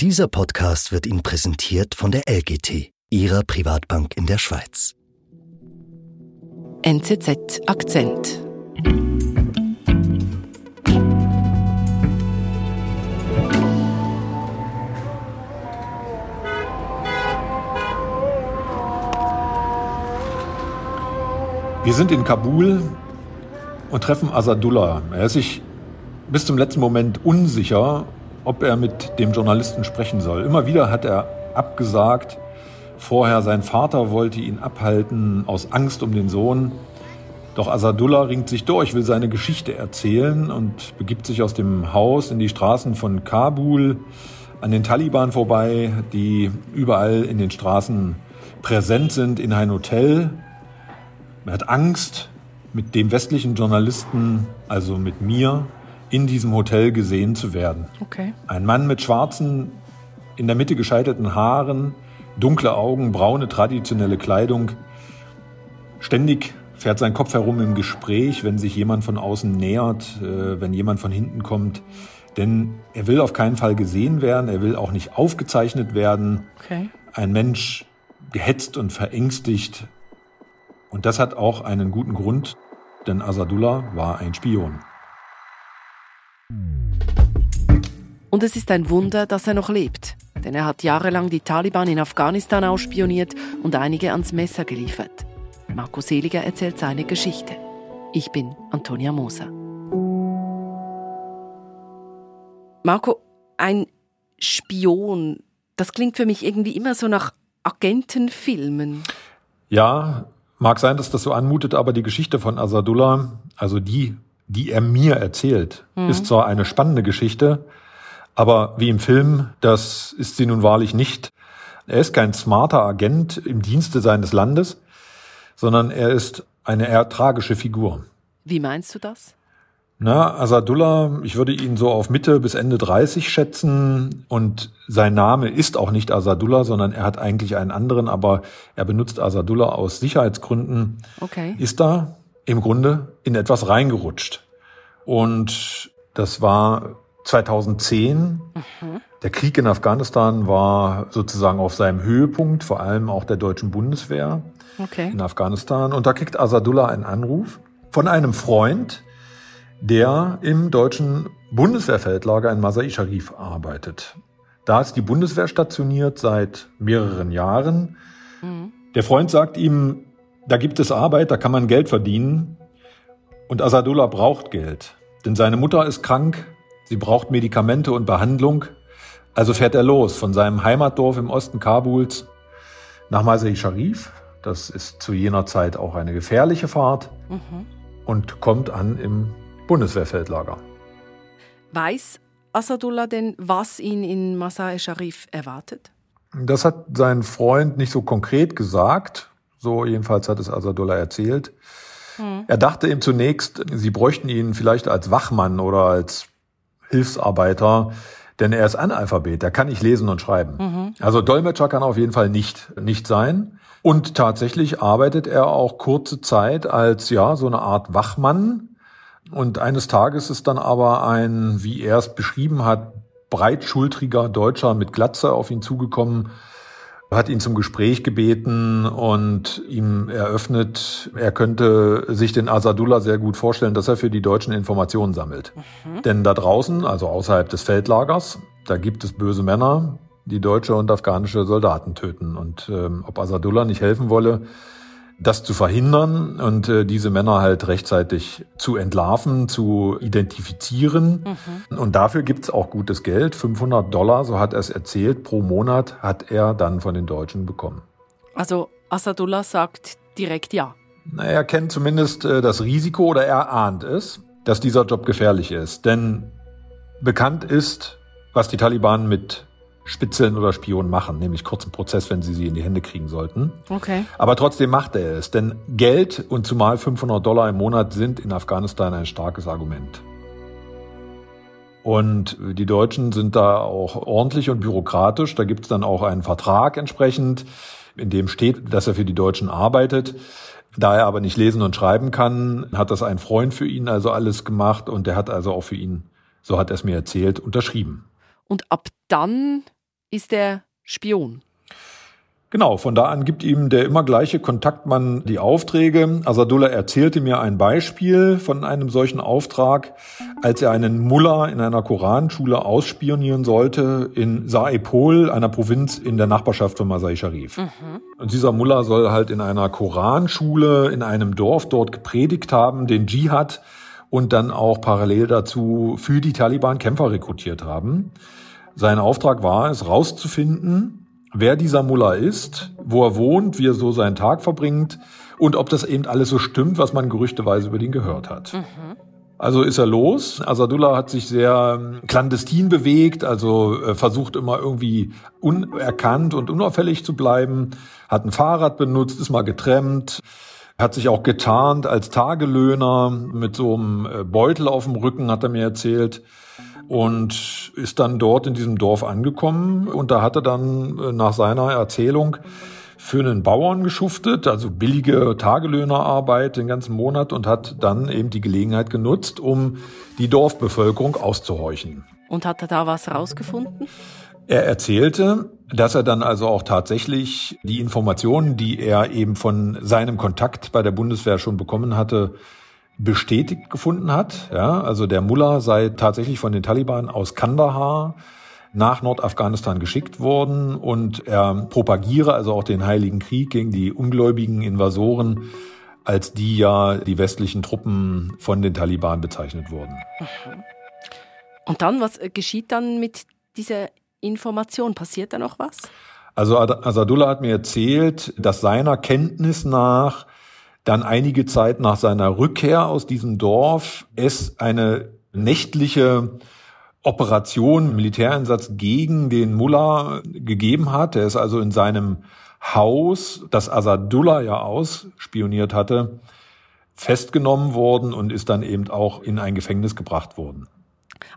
Dieser Podcast wird Ihnen präsentiert von der LGT, Ihrer Privatbank in der Schweiz. NZZ Akzent. Wir sind in Kabul und treffen Asadullah. Er ist sich bis zum letzten Moment unsicher, ob er mit dem Journalisten sprechen soll. Immer wieder hat er abgesagt. Vorher sein Vater wollte ihn abhalten aus Angst um den Sohn. Doch Asadullah ringt sich durch, will seine Geschichte erzählen und begibt sich aus dem Haus in die Straßen von Kabul an den Taliban vorbei, die überall in den Straßen präsent sind, in ein Hotel. Er hat Angst, mit dem westlichen Journalisten, also mit mir, in diesem Hotel gesehen zu werden. Okay. Ein Mann mit schwarzen, in der Mitte gescheitelten Haaren, dunkle Augen, braune traditionelle Kleidung. Ständig fährt sein Kopf herum im Gespräch, wenn sich jemand von außen nähert, äh, wenn jemand von hinten kommt. Denn er will auf keinen Fall gesehen werden, er will auch nicht aufgezeichnet werden. Okay. Ein Mensch gehetzt und verängstigt. Und das hat auch einen guten Grund, denn Asadullah war ein Spion. Und es ist ein Wunder, dass er noch lebt. Denn er hat jahrelang die Taliban in Afghanistan ausspioniert und einige ans Messer geliefert. Marco Seliger erzählt seine Geschichte. Ich bin Antonia Moser. Marco, ein Spion, das klingt für mich irgendwie immer so nach Agentenfilmen. Ja, mag sein, dass das so anmutet, aber die Geschichte von Asadullah, also die, die er mir erzählt, mhm. ist zwar eine spannende Geschichte, aber wie im Film, das ist sie nun wahrlich nicht. Er ist kein smarter Agent im Dienste seines Landes, sondern er ist eine eher tragische Figur. Wie meinst du das? Na, Asadullah, ich würde ihn so auf Mitte bis Ende 30 schätzen und sein Name ist auch nicht Asadullah, sondern er hat eigentlich einen anderen, aber er benutzt Asadullah aus Sicherheitsgründen. Okay. Ist da im Grunde in etwas reingerutscht. Und das war 2010. Mhm. Der Krieg in Afghanistan war sozusagen auf seinem Höhepunkt, vor allem auch der deutschen Bundeswehr okay. in Afghanistan. Und da kriegt Asadullah einen Anruf von einem Freund, der im deutschen Bundeswehrfeldlager in Masai Sharif arbeitet. Da ist die Bundeswehr stationiert seit mehreren Jahren. Mhm. Der Freund sagt ihm, da gibt es Arbeit, da kann man Geld verdienen. Und Asadullah braucht Geld. Denn seine Mutter ist krank, sie braucht Medikamente und Behandlung. Also fährt er los von seinem Heimatdorf im Osten Kabuls nach Masai Sharif. Das ist zu jener Zeit auch eine gefährliche Fahrt. Mhm. Und kommt an im Bundeswehrfeldlager. Weiß Asadullah denn, was ihn in Masai Sharif erwartet? Das hat sein Freund nicht so konkret gesagt. So jedenfalls hat es Asadullah erzählt. Hm. Er dachte ihm zunächst, sie bräuchten ihn vielleicht als Wachmann oder als Hilfsarbeiter, denn er ist Analphabet, er kann nicht lesen und schreiben. Mhm. Also Dolmetscher kann auf jeden Fall nicht, nicht sein. Und tatsächlich arbeitet er auch kurze Zeit als, ja, so eine Art Wachmann und eines Tages ist dann aber ein, wie er es beschrieben hat, breitschultriger Deutscher mit Glatze auf ihn zugekommen, hat ihn zum Gespräch gebeten und ihm eröffnet, er könnte sich den Asadullah sehr gut vorstellen, dass er für die Deutschen Informationen sammelt. Mhm. Denn da draußen, also außerhalb des Feldlagers, da gibt es böse Männer, die deutsche und afghanische Soldaten töten. Und ähm, ob Asadullah nicht helfen wolle, das zu verhindern und äh, diese Männer halt rechtzeitig zu entlarven, zu identifizieren. Mhm. Und dafür gibt's auch gutes Geld. 500 Dollar, so hat er es erzählt, pro Monat hat er dann von den Deutschen bekommen. Also Assadullah sagt direkt ja. Er kennt zumindest äh, das Risiko oder er ahnt es, dass dieser Job gefährlich ist. Denn bekannt ist, was die Taliban mit Spitzeln oder Spionen machen, nämlich kurzen Prozess, wenn sie sie in die Hände kriegen sollten. Okay. Aber trotzdem macht er es, denn Geld und zumal 500 Dollar im Monat sind in Afghanistan ein starkes Argument. Und die Deutschen sind da auch ordentlich und bürokratisch. Da gibt es dann auch einen Vertrag entsprechend, in dem steht, dass er für die Deutschen arbeitet. Da er aber nicht lesen und schreiben kann, hat das ein Freund für ihn also alles gemacht und der hat also auch für ihn, so hat er es mir erzählt, unterschrieben. Und ab dann ist er Spion. Genau, von da an gibt ihm der immer gleiche Kontaktmann die Aufträge. Asadullah erzählte mir ein Beispiel von einem solchen Auftrag, als er einen Mullah in einer Koranschule ausspionieren sollte in Saepol, einer Provinz in der Nachbarschaft von Masai Sharif. Mhm. Und dieser Mullah soll halt in einer Koranschule in einem Dorf dort gepredigt haben, den Dschihad und dann auch parallel dazu für die Taliban Kämpfer rekrutiert haben. Sein Auftrag war es, rauszufinden, wer dieser Mullah ist, wo er wohnt, wie er so seinen Tag verbringt und ob das eben alles so stimmt, was man gerüchteweise über den gehört hat. Mhm. Also ist er los. Asadullah hat sich sehr ähm, clandestin bewegt, also äh, versucht immer irgendwie unerkannt und unauffällig zu bleiben, hat ein Fahrrad benutzt, ist mal getrennt, hat sich auch getarnt als Tagelöhner mit so einem äh, Beutel auf dem Rücken, hat er mir erzählt und ist dann dort in diesem Dorf angekommen und da hat er dann äh, nach seiner Erzählung für einen Bauern geschuftet, also billige Tagelöhnerarbeit den ganzen Monat und hat dann eben die Gelegenheit genutzt, um die Dorfbevölkerung auszuhorchen. Und hat er da was rausgefunden? Er erzählte, dass er dann also auch tatsächlich die Informationen, die er eben von seinem Kontakt bei der Bundeswehr schon bekommen hatte, bestätigt gefunden hat. Ja, also der Mullah sei tatsächlich von den Taliban aus Kandahar nach Nordafghanistan geschickt worden und er propagiere also auch den Heiligen Krieg gegen die ungläubigen Invasoren, als die ja die westlichen Truppen von den Taliban bezeichnet wurden. Und dann, was geschieht dann mit dieser Information? Passiert da noch was? Also Asadullah hat mir erzählt, dass seiner Kenntnis nach dann einige Zeit nach seiner Rückkehr aus diesem Dorf es eine nächtliche Operation, Militäreinsatz gegen den Mullah gegeben hat. Er ist also in seinem Haus, das Asadullah ja ausspioniert hatte, festgenommen worden und ist dann eben auch in ein Gefängnis gebracht worden.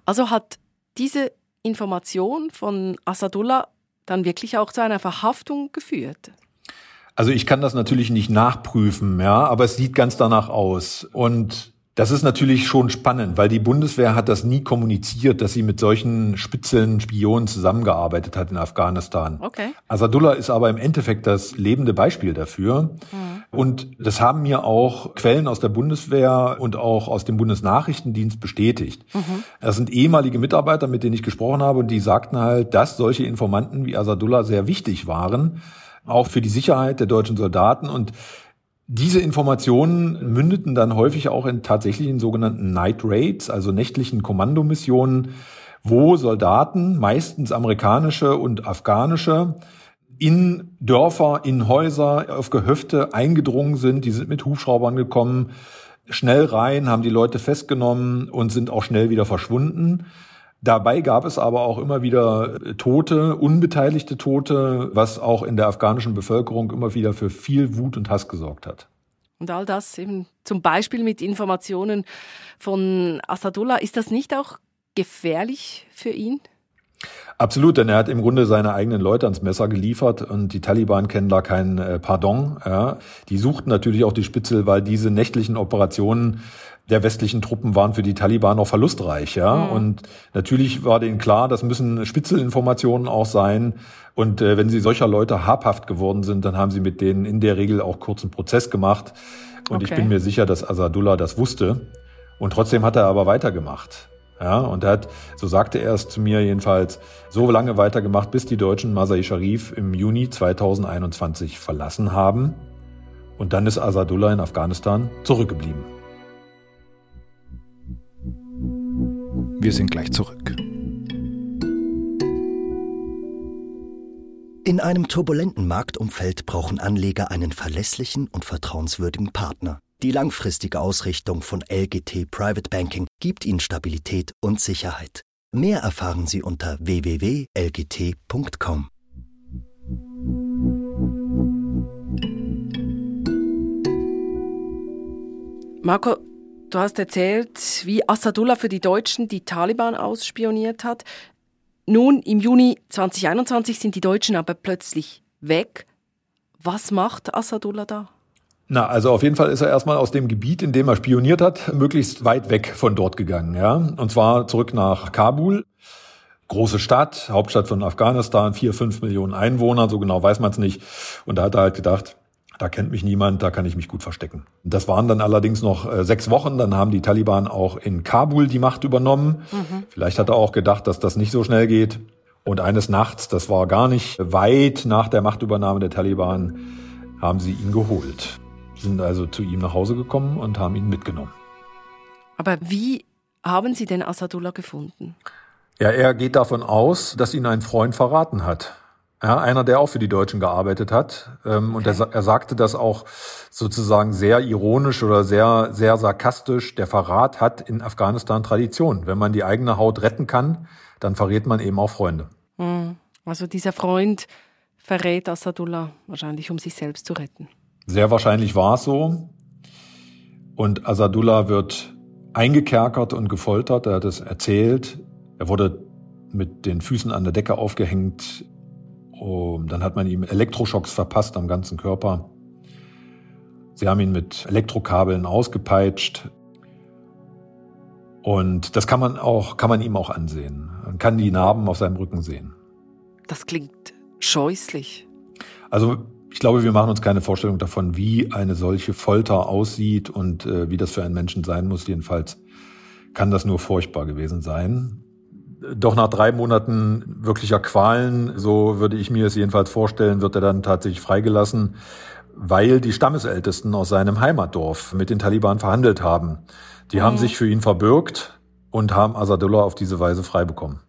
Also hat diese Information von Asadullah dann wirklich auch zu einer Verhaftung geführt? Also ich kann das natürlich nicht nachprüfen, ja, aber es sieht ganz danach aus. Und das ist natürlich schon spannend, weil die Bundeswehr hat das nie kommuniziert, dass sie mit solchen Spitzeln Spionen zusammengearbeitet hat in Afghanistan. Okay. Asadullah ist aber im Endeffekt das lebende Beispiel dafür. Mhm. Und das haben mir auch Quellen aus der Bundeswehr und auch aus dem Bundesnachrichtendienst bestätigt. Mhm. Das sind ehemalige Mitarbeiter, mit denen ich gesprochen habe, und die sagten halt, dass solche Informanten wie Asadullah sehr wichtig waren auch für die Sicherheit der deutschen Soldaten. Und diese Informationen mündeten dann häufig auch in tatsächlichen sogenannten Night Raids, also nächtlichen Kommandomissionen, wo Soldaten, meistens amerikanische und afghanische, in Dörfer, in Häuser, auf Gehöfte eingedrungen sind. Die sind mit Hubschraubern gekommen, schnell rein, haben die Leute festgenommen und sind auch schnell wieder verschwunden. Dabei gab es aber auch immer wieder Tote, unbeteiligte Tote, was auch in der afghanischen Bevölkerung immer wieder für viel Wut und Hass gesorgt hat. Und all das eben zum Beispiel mit Informationen von Asadullah. Ist das nicht auch gefährlich für ihn? Absolut, denn er hat im Grunde seine eigenen Leute ans Messer geliefert und die Taliban kennen da kein äh, Pardon. Ja. Die suchten natürlich auch die Spitzel, weil diese nächtlichen Operationen der westlichen Truppen waren für die Taliban auch verlustreich, ja. Mhm. Und natürlich war denen klar, das müssen Spitzelinformationen auch sein. Und äh, wenn sie solcher Leute habhaft geworden sind, dann haben sie mit denen in der Regel auch kurzen Prozess gemacht. Und okay. ich bin mir sicher, dass Asadullah das wusste. Und trotzdem hat er aber weitergemacht. Ja, und er hat, so sagte er es zu mir jedenfalls, so lange weitergemacht, bis die Deutschen Masai Sharif im Juni 2021 verlassen haben. Und dann ist Asadullah in Afghanistan zurückgeblieben. Wir sind gleich zurück. In einem turbulenten Marktumfeld brauchen Anleger einen verlässlichen und vertrauenswürdigen Partner. Die langfristige Ausrichtung von LGT Private Banking gibt Ihnen Stabilität und Sicherheit. Mehr erfahren Sie unter www.lgt.com. Marco, Du hast erzählt, wie Assadullah für die Deutschen die Taliban ausspioniert hat. Nun, im Juni 2021 sind die Deutschen aber plötzlich weg. Was macht Assadullah da? Na, also auf jeden Fall ist er erstmal aus dem Gebiet, in dem er spioniert hat, möglichst weit weg von dort gegangen, ja. Und zwar zurück nach Kabul. große Stadt, Hauptstadt von Afghanistan, vier, fünf Millionen Einwohner, so genau weiß man es nicht. Und da hat er halt gedacht, da kennt mich niemand, da kann ich mich gut verstecken. Das waren dann allerdings noch äh, sechs Wochen, dann haben die Taliban auch in Kabul die Macht übernommen. Mhm. Vielleicht hat er auch gedacht, dass das nicht so schnell geht. Und eines Nachts, das war gar nicht weit nach der Machtübernahme der Taliban, haben sie ihn geholt. Sind also zu ihm nach Hause gekommen und haben ihn mitgenommen. Aber wie haben Sie denn Asadullah gefunden? Ja, er geht davon aus, dass ihn ein Freund verraten hat. Ja, einer, der auch für die Deutschen gearbeitet hat. Ähm, okay. Und er, er, sagte das auch sozusagen sehr ironisch oder sehr, sehr sarkastisch. Der Verrat hat in Afghanistan Tradition. Wenn man die eigene Haut retten kann, dann verrät man eben auch Freunde. Hm. Also dieser Freund verrät Asadullah wahrscheinlich, um sich selbst zu retten. Sehr wahrscheinlich war es so. Und Asadullah wird eingekerkert und gefoltert. Er hat es erzählt. Er wurde mit den Füßen an der Decke aufgehängt. Dann hat man ihm Elektroschocks verpasst am ganzen Körper. Sie haben ihn mit Elektrokabeln ausgepeitscht. Und das kann man auch, kann man ihm auch ansehen. Man kann die Narben auf seinem Rücken sehen. Das klingt scheußlich. Also ich glaube, wir machen uns keine Vorstellung davon, wie eine solche Folter aussieht und äh, wie das für einen Menschen sein muss. Jedenfalls kann das nur furchtbar gewesen sein. Doch nach drei Monaten wirklicher Qualen, so würde ich mir es jedenfalls vorstellen, wird er dann tatsächlich freigelassen, weil die Stammesältesten aus seinem Heimatdorf mit den Taliban verhandelt haben. Die mhm. haben sich für ihn verbürgt und haben Asadullah auf diese Weise frei bekommen.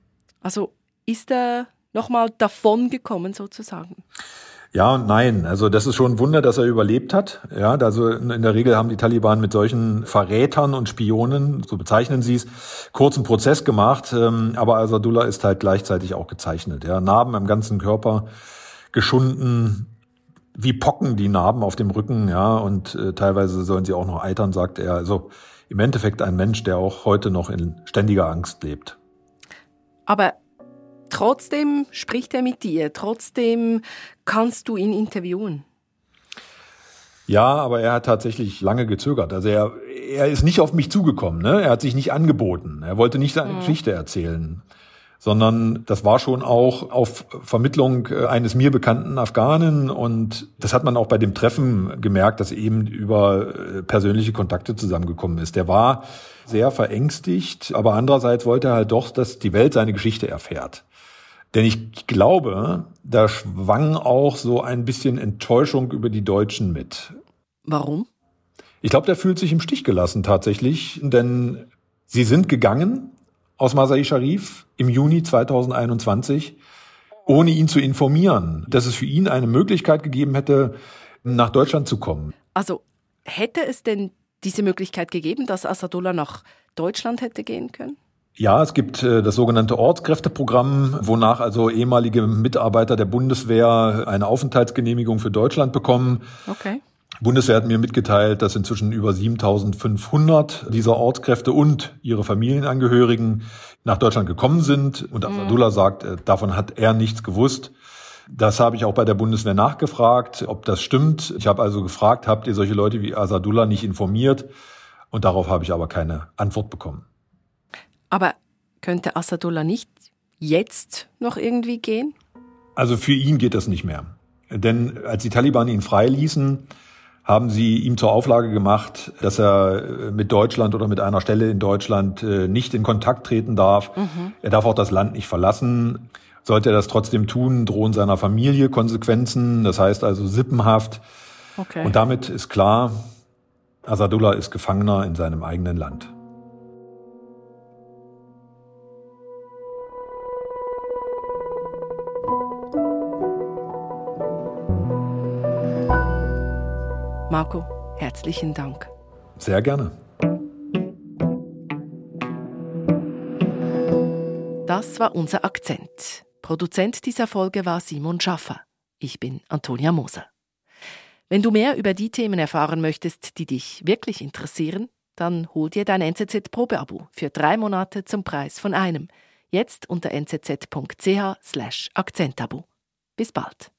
Also ist er nochmal davon gekommen sozusagen? Ja und nein. Also das ist schon ein Wunder, dass er überlebt hat. Ja, also in der Regel haben die Taliban mit solchen Verrätern und Spionen, so bezeichnen sie es, kurzen Prozess gemacht. Ähm, aber Asadullah ist halt gleichzeitig auch gezeichnet. Ja, Narben am ganzen Körper, geschunden, wie Pocken die Narben auf dem Rücken. Ja, und äh, teilweise sollen sie auch noch eitern, sagt er. Also im Endeffekt ein Mensch, der auch heute noch in ständiger Angst lebt. Aber Trotzdem spricht er mit dir, trotzdem kannst du ihn interviewen. Ja, aber er hat tatsächlich lange gezögert. Also er, er ist nicht auf mich zugekommen, ne? Er hat sich nicht angeboten. Er wollte nicht seine mhm. Geschichte erzählen. Sondern das war schon auch auf Vermittlung äh, eines mir bekannten Afghanen und das hat man auch bei dem Treffen gemerkt, dass eben über äh, persönliche Kontakte zusammengekommen ist. Der war sehr verängstigt, aber andererseits wollte er halt doch, dass die Welt seine Geschichte erfährt. Denn ich glaube, da schwang auch so ein bisschen Enttäuschung über die Deutschen mit. Warum? Ich glaube, der fühlt sich im Stich gelassen tatsächlich, denn sie sind gegangen aus Masai Sharif im Juni 2021, ohne ihn zu informieren, dass es für ihn eine Möglichkeit gegeben hätte, nach Deutschland zu kommen. Also hätte es denn diese Möglichkeit gegeben, dass Asadullah nach Deutschland hätte gehen können? Ja, es gibt äh, das sogenannte Ortskräfteprogramm, wonach also ehemalige Mitarbeiter der Bundeswehr eine Aufenthaltsgenehmigung für Deutschland bekommen. Okay. Bundeswehr hat mir mitgeteilt, dass inzwischen über 7500 dieser Ortskräfte und ihre Familienangehörigen nach Deutschland gekommen sind. Und mhm. Abdullah sagt, äh, davon hat er nichts gewusst. Das habe ich auch bei der Bundeswehr nachgefragt, ob das stimmt. Ich habe also gefragt, habt ihr solche Leute wie Asadullah nicht informiert? Und darauf habe ich aber keine Antwort bekommen. Aber könnte Assadullah nicht jetzt noch irgendwie gehen? Also für ihn geht das nicht mehr. Denn als die Taliban ihn freiließen, haben sie ihm zur Auflage gemacht, dass er mit Deutschland oder mit einer Stelle in Deutschland äh, nicht in Kontakt treten darf. Mhm. Er darf auch das Land nicht verlassen. Sollte er das trotzdem tun, drohen seiner Familie Konsequenzen. Das heißt also Sippenhaft. Okay. Und damit ist klar, Asadullah ist Gefangener in seinem eigenen Land. Marco, herzlichen Dank. Sehr gerne. Das war unser Akzent. Produzent dieser Folge war Simon Schaffer. Ich bin Antonia Moser. Wenn du mehr über die Themen erfahren möchtest, die dich wirklich interessieren, dann hol dir dein NZZ-Probeabo für drei Monate zum Preis von einem. Jetzt unter nzz.ch/akzentabo. Bis bald.